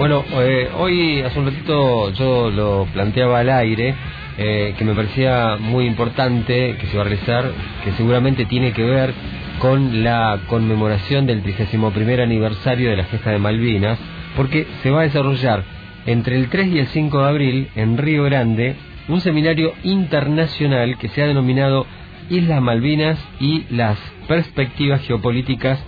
Bueno, eh, hoy hace un ratito yo lo planteaba al aire, eh, que me parecía muy importante que se va a realizar, que seguramente tiene que ver con la conmemoración del 31 aniversario de la gesta de Malvinas, porque se va a desarrollar entre el 3 y el 5 de abril en Río Grande un seminario internacional que se ha denominado Islas Malvinas y las perspectivas geopolíticas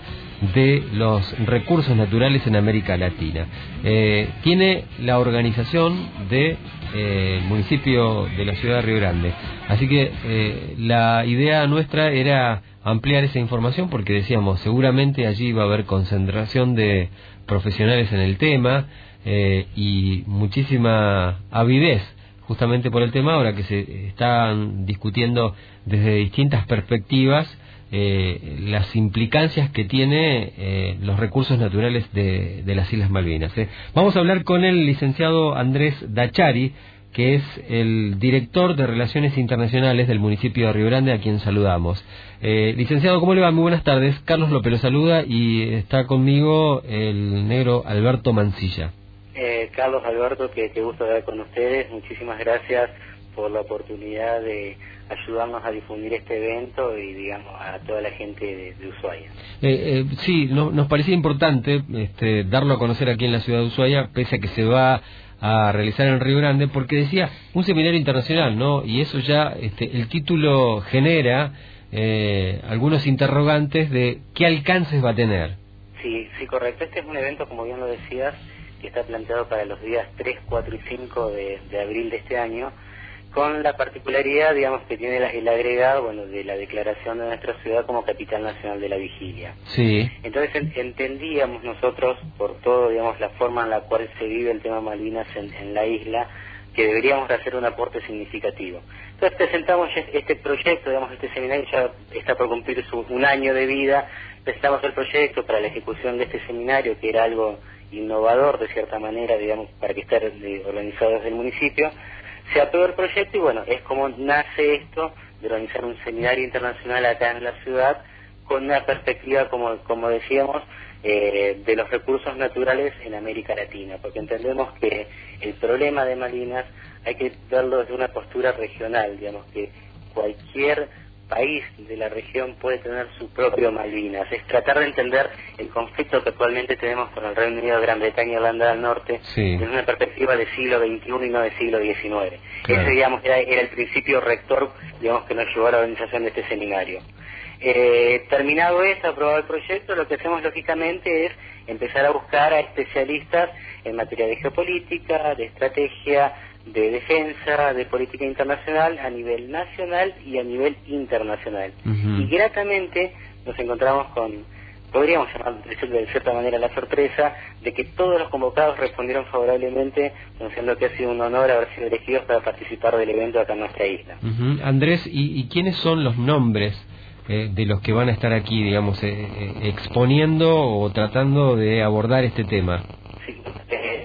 de los recursos naturales en América Latina. Eh, tiene la organización del de, eh, municipio de la ciudad de Río Grande. Así que eh, la idea nuestra era ampliar esa información porque decíamos, seguramente allí va a haber concentración de profesionales en el tema y muchísima avidez justamente por el tema ahora que se están discutiendo desde distintas perspectivas eh, las implicancias que tiene eh, los recursos naturales de, las Islas Malvinas. ¿eh? Vamos a hablar con el licenciado Andrés Dachari, que es el director de Relaciones Internacionales del municipio de Río Grande, a quien saludamos. licenciado, ¿cómo le va? Muy buenas tardes. Carlos López lo saluda y está conmigo el negro Alberto Mancilla. Carlos Alberto, que, que gusto estar con ustedes. Muchísimas gracias por la oportunidad de ayudarnos a difundir este evento y digamos a toda la gente de, de Ushuaia. Eh, eh, sí, nos parecía importante este, darlo a conocer aquí en la ciudad de Ushuaia, pese a que se va a realizar en Río Grande, porque decía un seminario internacional, ¿no? Y eso ya, este, el título genera eh, algunos interrogantes de qué alcances va a tener. Sí, sí, correcto. Este es un evento, como bien lo decías, que está planteado para los días 3, 4 y 5 de, de abril de este año con la particularidad, digamos, que tiene el agregado, bueno, de la declaración de nuestra ciudad como capital nacional de la vigilia. Sí. Entonces entendíamos nosotros, por todo, digamos, la forma en la cual se vive el tema Malvinas en, la isla, que deberíamos hacer un aporte significativo. Entonces presentamos este proyecto, digamos, este seminario ya está por cumplir su, un año de vida, presentamos el proyecto para la ejecución de este seminario, que era algo innovador de cierta manera, digamos, para que esté organizado desde el municipio, se aprobó el proyecto y bueno, es como nace esto de organizar un seminario internacional acá en la ciudad con una perspectiva, como, como decíamos, eh, de los recursos naturales en América Latina, porque entendemos que el problema de Malinas hay que verlo desde una postura regional, digamos que cualquier país de la región puede tener su propio Malvinas. Es tratar de entender el conflicto que actualmente tenemos con el Reino Unido, Gran Bretaña y Holanda del Norte desde una perspectiva del siglo XXI y no del siglo XIX. Ese, digamos, era, el principio rector, digamos, que nos llevó a la organización de este seminario. Eh, terminado esto, aprobado el proyecto, lo que hacemos lógicamente es empezar a buscar a especialistas en materia de geopolítica, de estrategia, de defensa, de política internacional a nivel nacional y a nivel internacional. Y gratamente nos encontramos con, podríamos llamar de cierta manera la sorpresa de que todos los convocados respondieron favorablemente, anunciando que ha sido un honor haber sido elegidos para participar del evento acá en nuestra isla. Andrés, ¿y, quiénes son los nombres? Eh, de los que van a estar aquí, digamos, eh, eh, exponiendo o tratando de abordar este tema. Sí,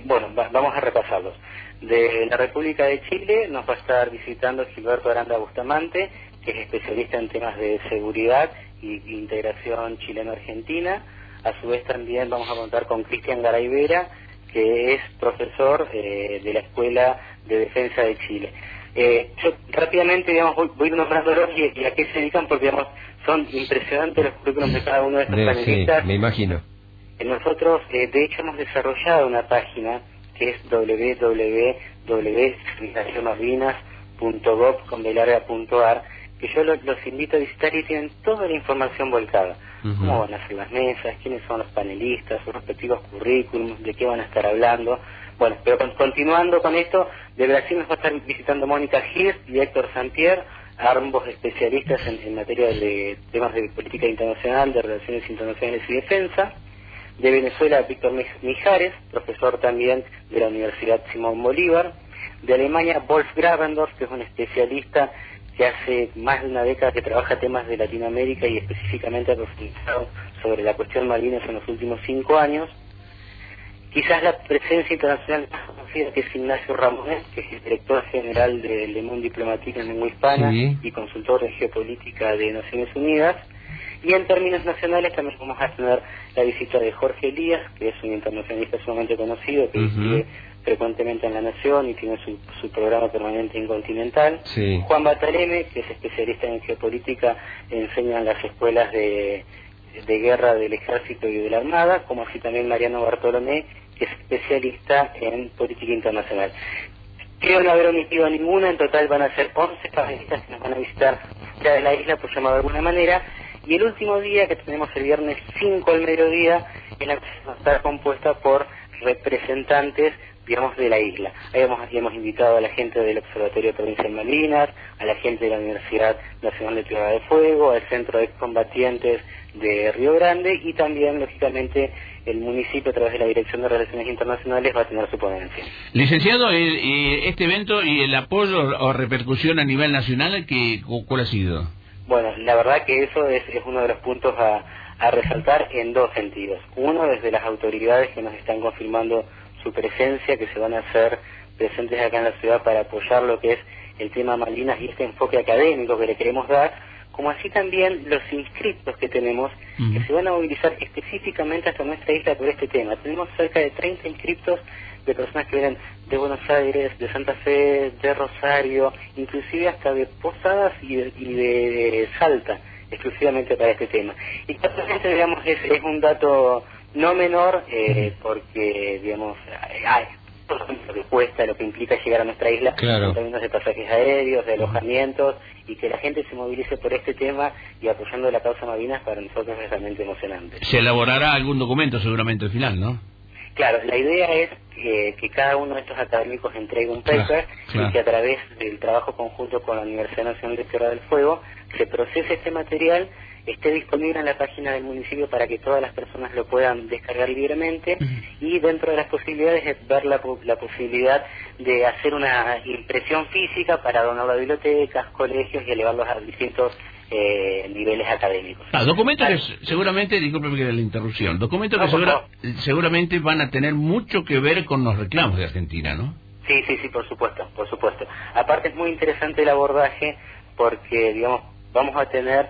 bueno, vamos a repasarlos. De la República de Chile nos va a estar visitando Gilberto Aranda Bustamante, que es especialista en temas de seguridad y integración chileno-argentina. A su vez también vamos a contar con Cristian Garaibera, que es profesor eh, de la Escuela de Defensa de Chile. Eh, yo rápidamente digamos, voy, voy nombrándolos y, y, a qué se dedican porque digamos, son impresionantes los currículums de cada uno de estos panelistas. me imagino. Eh, nosotros, de hecho, hemos desarrollado una página que es www.marvinas.gov.ar, que yo los, invito a visitar y tienen toda la información volcada. Cómo van a ser las mesas, quiénes son los panelistas, sus respectivos currículums, de qué van a estar hablando. Bueno, pero continuando con esto, de Brasil nos va a estar visitando Mónica Gis y Héctor Santier, ambos especialistas en, en materia de temas de política internacional, de relaciones internacionales y defensa de Venezuela Víctor Mijares, profesor también de la Universidad Simón Bolívar, de Alemania Wolf Gravendorf, que es un especialista que hace más de una década que trabaja temas de Latinoamérica y específicamente ha profundizado sobre la cuestión Malvinas en los últimos cinco años. Quizás la presencia internacional más conocida que es Ignacio Ramonet, que es el director general de Le Monde Diplomatique en lengua hispana y consultor de geopolítica de Naciones Unidas Y en términos nacionales también vamos a tener la visita de Jorge Elías, que es un internacionalista sumamente conocido, que uh frecuentemente en La Nación y tiene su, su programa permanente en Continental. Juan Bataleme, que es especialista en geopolítica, enseña en las escuelas de, de guerra del ejército y de la armada, como así también Mariano Bartolomé, que es especialista en política internacional. Creo no haber omitido ninguna, en total van a ser 11 panelistas que nos van a visitar ya de la isla, por llamar de alguna manera, y el último día, que tenemos el viernes 5 al mediodía, es la que va a estar compuesta por representantes digamos, de la isla. Ahí hemos, hemos invitado a la gente del Observatorio Provincial Malvinas, a la gente de la Universidad Nacional de Tierra del Fuego, al Centro de Combatientes de Río Grande y también, lógicamente, el municipio a través de la Dirección de Relaciones Internacionales va a tener su ponencia. Licenciado, este evento y el apoyo o repercusión a nivel nacional, ¿qué, ¿cuál ha sido? Bueno, la verdad que eso es, es uno de los puntos a, a resaltar en dos sentidos. Uno, desde las autoridades que nos están confirmando su presencia, que se van a hacer presentes acá en la ciudad para apoyar lo que es el tema Malvinas y este enfoque académico que le queremos dar, como así también los inscriptos que tenemos, que se van a movilizar específicamente hasta nuestra isla por este tema. Tenemos cerca de 30 inscriptos de personas que vienen de Buenos Aires, de Santa Fe, de Rosario, inclusive hasta de Posadas y de, Salta, exclusivamente para este tema. Y justamente, digamos, es, es un dato no menor eh, porque, digamos, hay lo que cuesta, lo que implica llegar a nuestra isla en términos de pasajes aéreos, de alojamientos, y que la gente se movilice por este tema y apoyando la causa Malvinas para nosotros es realmente emocionante. Se elaborará algún documento seguramente al final, ¿no? Claro, la idea es que, que cada uno de estos académicos entregue un paper y que a través del trabajo conjunto con la Universidad Nacional de Tierra del Fuego se procese este material esté disponible en la página del municipio para que todas las personas lo puedan descargar libremente y dentro de las posibilidades es ver la, la, posibilidad de hacer una impresión física para donarlo a bibliotecas, colegios y elevarlos a distintos eh, niveles académicos. Ah, documentos que seguramente, discúlpeme la interrupción, documentos que seguramente van a tener mucho que ver con los reclamos de Argentina, ¿no? Sí, sí, sí, por supuesto, por supuesto. Aparte es muy interesante el abordaje porque, digamos, vamos a tener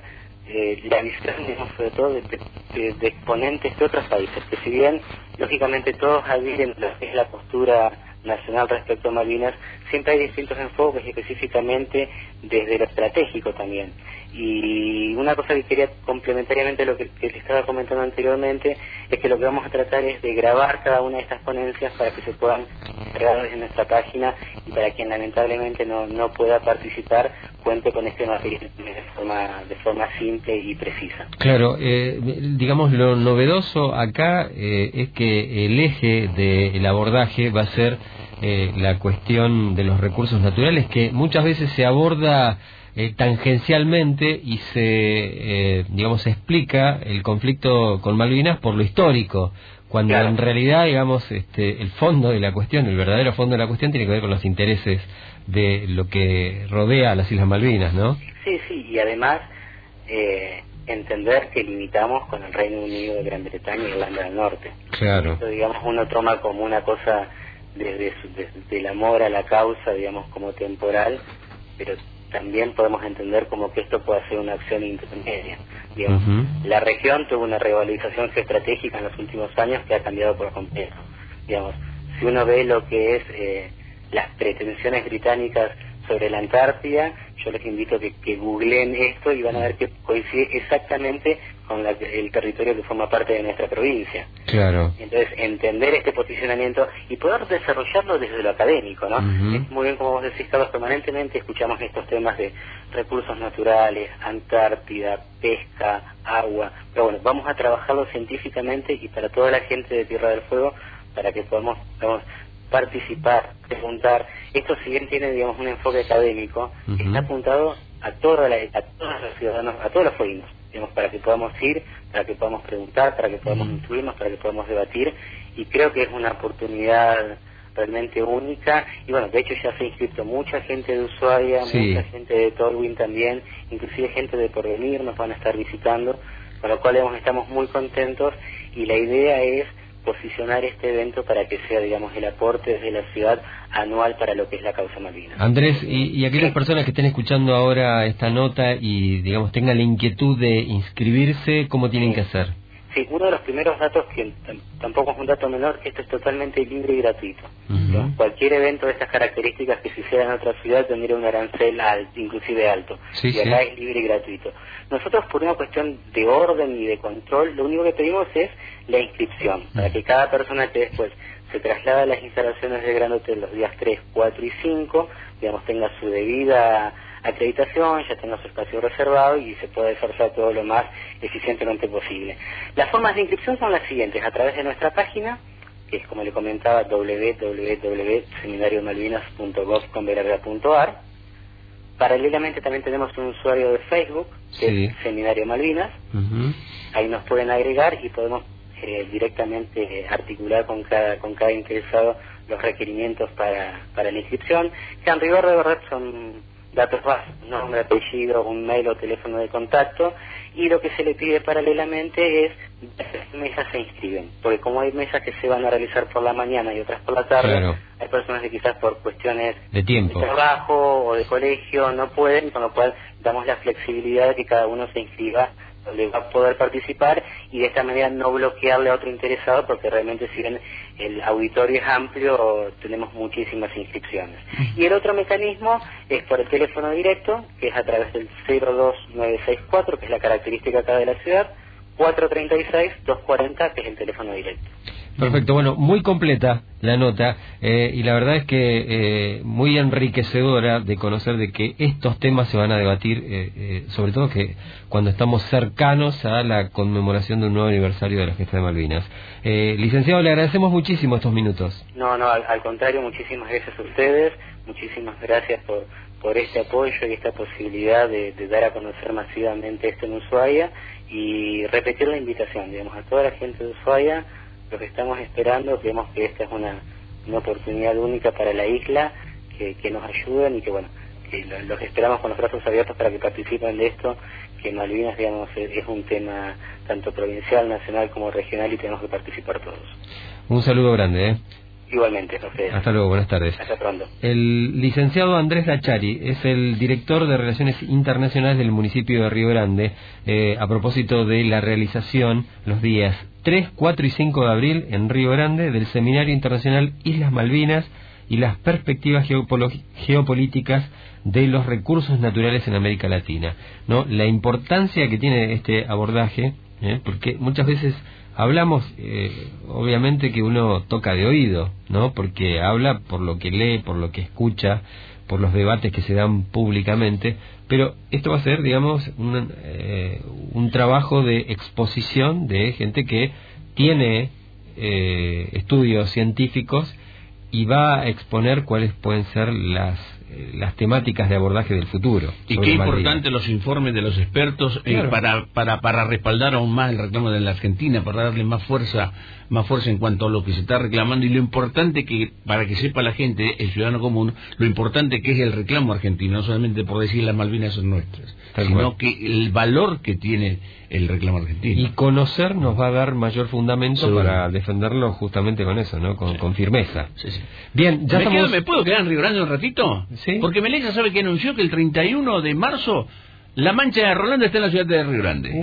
eh, la visión, sobre todo de, exponentes de otros países, que si bien, lógicamente, todos adhieren lo que es la postura nacional respecto a Malvinas, siempre hay distintos enfoques, específicamente desde lo estratégico también. Y una cosa que quería complementariamente a lo que, que, estaba comentando anteriormente es que lo que vamos a tratar es de grabar cada una de estas ponencias para que se puedan cargar en nuestra página y para quien lamentablemente no, no pueda participar cuente con este material de forma, de forma simple y precisa. Claro, eh, digamos lo novedoso acá eh, es que el eje del abordaje va a ser eh, la cuestión de los recursos naturales que muchas veces se aborda eh, tangencialmente y se, eh, digamos, explica el conflicto con Malvinas por lo histórico, cuando en realidad, digamos, este, el fondo de la cuestión, el verdadero fondo de la cuestión tiene que ver con los intereses de lo que rodea a las Islas Malvinas, ¿no? Sí, sí, y además eh, entender que limitamos con el Reino Unido de Gran Bretaña y Irlanda del Norte. Claro. Esto, digamos, uno toma como una cosa desde, desde el amor a la causa, digamos, como temporal, pero también podemos entender como que esto puede ser una acción intermedia. La región tuvo una revalorización estratégica en los últimos años que ha cambiado por completo. Digamos, si uno ve lo que es eh, las pretensiones británicas sobre la Antártida, yo les invito a que, que googleen esto y van a ver que coincide exactamente con el territorio que forma parte de nuestra provincia. Claro. Entonces, entender este posicionamiento y poder desarrollarlo desde lo académico, ¿no? Es muy bien, como vos decís, Carlos, permanentemente escuchamos estos temas de recursos naturales, Antártida, pesca, agua, pero bueno, vamos a trabajarlo científicamente y para toda la gente de Tierra del Fuego para que podamos, participar, preguntar. Esto si bien tiene, digamos, un enfoque académico, está apuntado a, toda la, a todos los ciudadanos, a todos los fueguinos, digamos, para que podamos ir, para que podamos preguntar, para que podamos instruirnos, para que podamos debatir, y creo que es una oportunidad realmente única, y bueno, de hecho ya se ha inscrito mucha gente de Ushuaia, mucha gente de Tolwyn también, inclusive gente de Porvenir nos van a estar visitando, con lo cual estamos muy contentos, y la idea es posicionar este evento para que sea, digamos, el aporte desde la ciudad anual para lo que es la causa Malvinas. Andrés, y, y aquellas personas que estén escuchando ahora esta nota y, digamos, tengan la inquietud de inscribirse, ¿cómo tienen que hacer? Sí, uno de los primeros datos, que tampoco es un dato menor, esto es totalmente libre y gratuito. Cualquier evento de estas características que suceda en otra ciudad tendría un arancel alto, inclusive alto. y acá es libre y gratuito. Nosotros, por una cuestión de orden y de control, lo único que pedimos es la inscripción, para que cada persona que después se traslada a las instalaciones de Gran Hotel los días 3, 4 y 5, digamos, tenga su debida acreditación, ya tenga su espacio reservado y se puede esforzar todo lo más eficientemente posible. Las formas de inscripción son las siguientes, a través de nuestra página, que es como le comentaba, www.seminariomalvinas.gov.ar. Paralelamente también tenemos un usuario de Facebook, que es Seminario Malvinas. Ahí nos pueden agregar y podemos eh, directamente articular con cada, con cada interesado los requerimientos para, para la inscripción, que en rigor de verdad son datos básicos, nombre, apellido, un mail o teléfono de contacto, y lo que se le pide paralelamente es qué mesas se inscriben, porque como hay mesas que se van a realizar por la mañana y otras por la tarde, hay personas que quizás por cuestiones de tiempo, de trabajo o de colegio no pueden, con lo cual damos la flexibilidad de que cada uno se inscriba donde va a poder participar y de esta manera no bloquearle a otro interesado porque realmente si bien el auditorio es amplio tenemos muchísimas inscripciones. Y el otro mecanismo es por el teléfono directo que es a través del 02964 que es la característica acá de la ciudad 436-240 que es el teléfono directo. Perfecto, bueno, muy completa la nota eh, y la verdad es que eh, muy enriquecedora de conocer de que estos temas se van a debatir, eh, sobre todo que cuando estamos cercanos a la conmemoración de un nuevo aniversario de la fiesta de Malvinas. licenciado, le agradecemos muchísimo estos minutos. No, no, al, contrario, muchísimas gracias a ustedes, muchísimas gracias por, por este apoyo y esta posibilidad de dar a conocer masivamente esto en Ushuaia y repetir la invitación, digamos, a toda la gente de Ushuaia lo que estamos esperando, creemos que esta es una, una oportunidad única para la isla, que, que nos ayuden y que bueno, que los esperamos con los brazos abiertos para que participen de esto, que Malvinas, digamos, es un tema tanto provincial, nacional como regional y tenemos que participar todos. Un saludo grande, ¿eh? Igualmente, Hasta luego, buenas tardes. Hasta pronto. El licenciado Andrés Lachari es el director de Relaciones Internacionales del municipio de Río Grande, eh, a propósito de la realización los días 3, 4 y 5 de abril en Río Grande del Seminario Internacional Islas Malvinas y las perspectivas geopolíticas de los recursos naturales en América Latina. ¿no? La importancia que tiene este abordaje, ¿eh? porque muchas veces hablamos, eh, obviamente que uno toca de oído, ¿no? porque habla por lo que lee, por lo que escucha, por los debates que se dan públicamente, pero esto va a ser, digamos, un, eh, un trabajo de exposición de gente que tiene eh, estudios científicos y va a exponer cuáles pueden ser las eh, las temáticas de abordaje del futuro. Y qué importante los informes de los expertos eh, para, para, para respaldar aún más el reclamo de la Argentina, para darle más fuerza, más fuerza en cuanto a lo que se está reclamando y lo importante que, para que sepa la gente, el ciudadano común, lo importante que es el reclamo argentino, no solamente por decir las Malvinas son nuestras, sino que el valor que tiene el reclamo argentino. Y conocer nos va a dar mayor fundamento para defenderlo justamente con eso, ¿no? Con, firmeza. Bien, ya ¿Me, ¿Me puedo quedar en Río Grande un ratito? Sí. Porque Melissa sabe que anunció que el 31 de marzo la mancha de Rolando está en la ciudad de Río Grande.